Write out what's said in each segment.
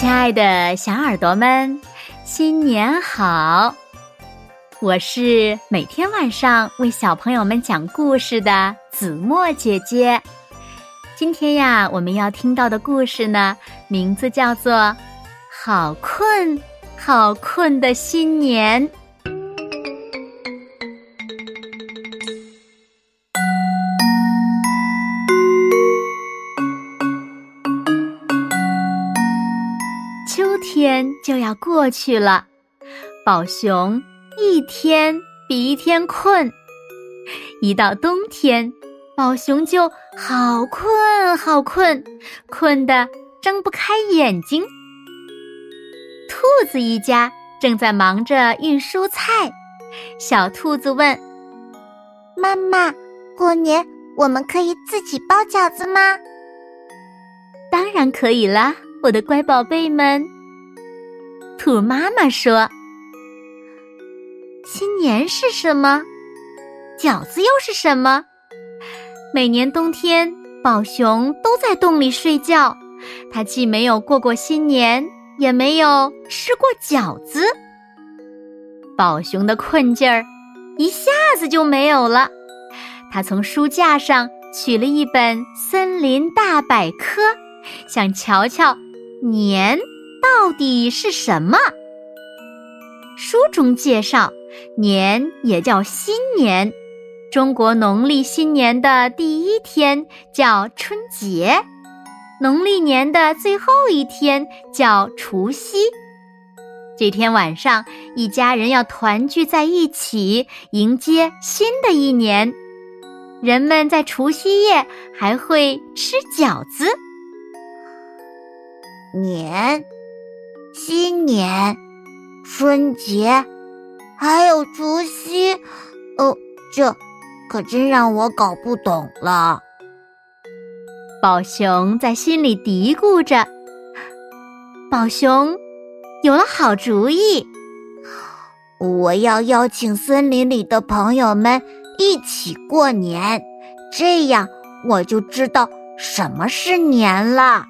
亲爱的小耳朵们，新年好！我是每天晚上为小朋友们讲故事的子墨姐姐。今天呀，我们要听到的故事呢，名字叫做《好困好困的新年》。天就要过去了，宝熊一天比一天困。一到冬天，宝熊就好困好困，困得睁不开眼睛。兔子一家正在忙着运蔬菜，小兔子问：“妈妈，过年我们可以自己包饺子吗？”“当然可以啦。”我的乖宝贝们，兔妈妈说：“新年是什么？饺子又是什么？每年冬天，宝熊都在洞里睡觉，它既没有过过新年，也没有吃过饺子。宝熊的困劲儿一下子就没有了。他从书架上取了一本《森林大百科》，想瞧瞧。”年到底是什么？书中介绍，年也叫新年。中国农历新年的第一天叫春节，农历年的最后一天叫除夕。这天晚上，一家人要团聚在一起，迎接新的一年。人们在除夕夜还会吃饺子。年，新年，春节，还有除夕，哦，这可真让我搞不懂了。宝熊在心里嘀咕着。宝熊有了好主意，我要邀请森林里的朋友们一起过年，这样我就知道什么是年了。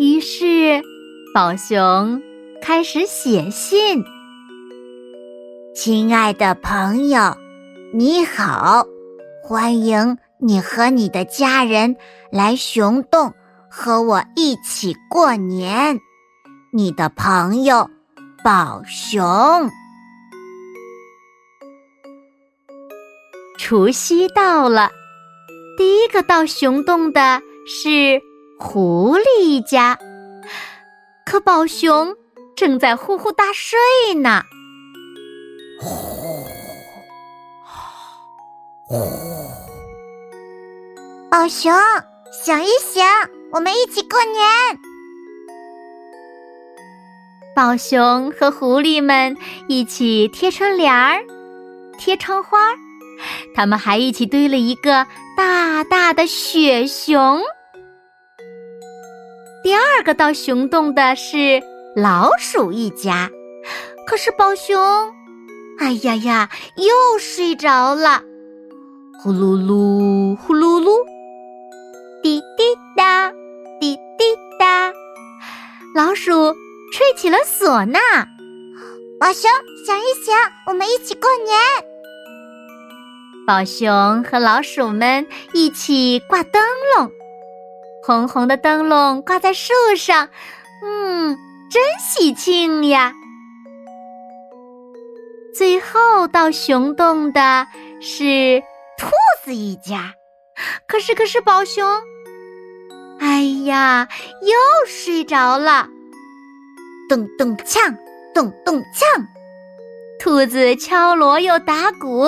于是，宝熊开始写信。亲爱的朋友，你好，欢迎你和你的家人来熊洞和我一起过年。你的朋友，宝熊。除夕到了，第一个到熊洞的是。狐狸一家，可宝熊正在呼呼大睡呢。呼呼，宝熊，醒一醒，我们一起过年。宝熊和狐狸们一起贴春联儿、贴窗花，他们还一起堆了一个大大的雪熊。第二个到熊洞的是老鼠一家，可是宝熊，哎呀呀，又睡着了。呼噜噜，呼噜噜，滴滴答，滴滴答，老鼠吹起了唢呐。宝熊，醒一醒，我们一起过年。宝熊和老鼠们一起挂灯笼。红红的灯笼挂在树上，嗯，真喜庆呀！最后到熊洞的是兔子一家，可是可是宝熊，哎呀，又睡着了。咚咚锵，咚咚锵，兔子敲锣又打鼓。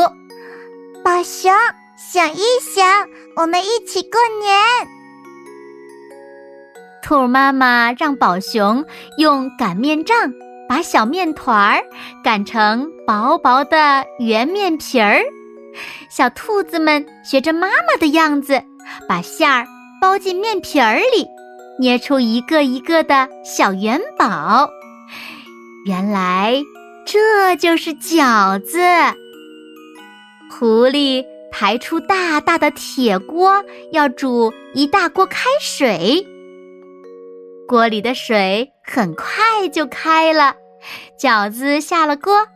宝熊，想一想，我们一起过年。兔妈妈让宝熊用擀面杖把小面团儿擀成薄薄的圆面皮儿，小兔子们学着妈妈的样子，把馅儿包进面皮儿里，捏出一个一个的小元宝。原来这就是饺子。狐狸抬出大大的铁锅，要煮一大锅开水。锅里的水很快就开了，饺子下了锅，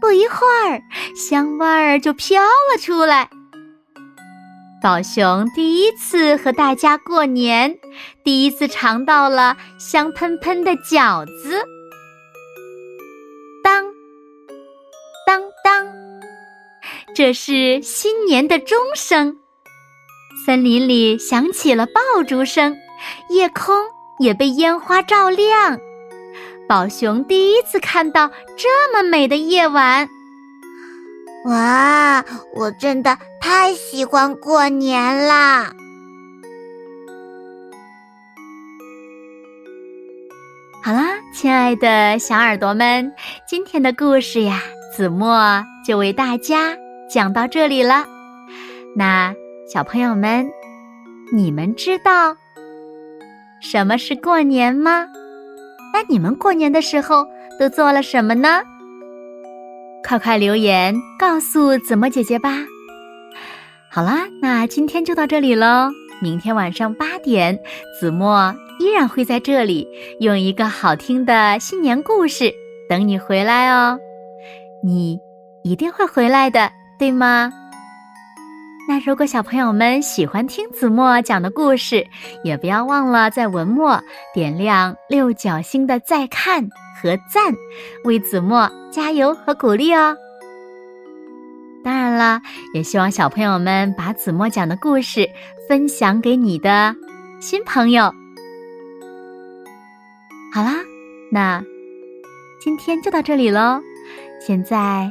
不一会儿，香味儿就飘了出来。宝熊第一次和大家过年，第一次尝到了香喷喷的饺子。当当当，这是新年的钟声。森林里响起了爆竹声，夜空也被烟花照亮。宝熊第一次看到这么美的夜晚。哇，我真的太喜欢过年啦！好啦，亲爱的小耳朵们，今天的故事呀，子墨就为大家讲到这里了。那小朋友们，你们知道什么是过年吗？那你们过年的时候都做了什么呢？快快留言告诉子墨姐姐吧！好啦，那今天就到这里喽。明天晚上八点，子墨依然会在这里，用一个好听的新年故事等你回来哦。你一定会回来的，对吗？那如果小朋友们喜欢听子墨讲的故事，也不要忘了在文末点亮六角星的再看和赞，为子墨加油和鼓励哦。当然了，也希望小朋友们把子墨讲的故事分享给你的新朋友。好啦，那今天就到这里喽，现在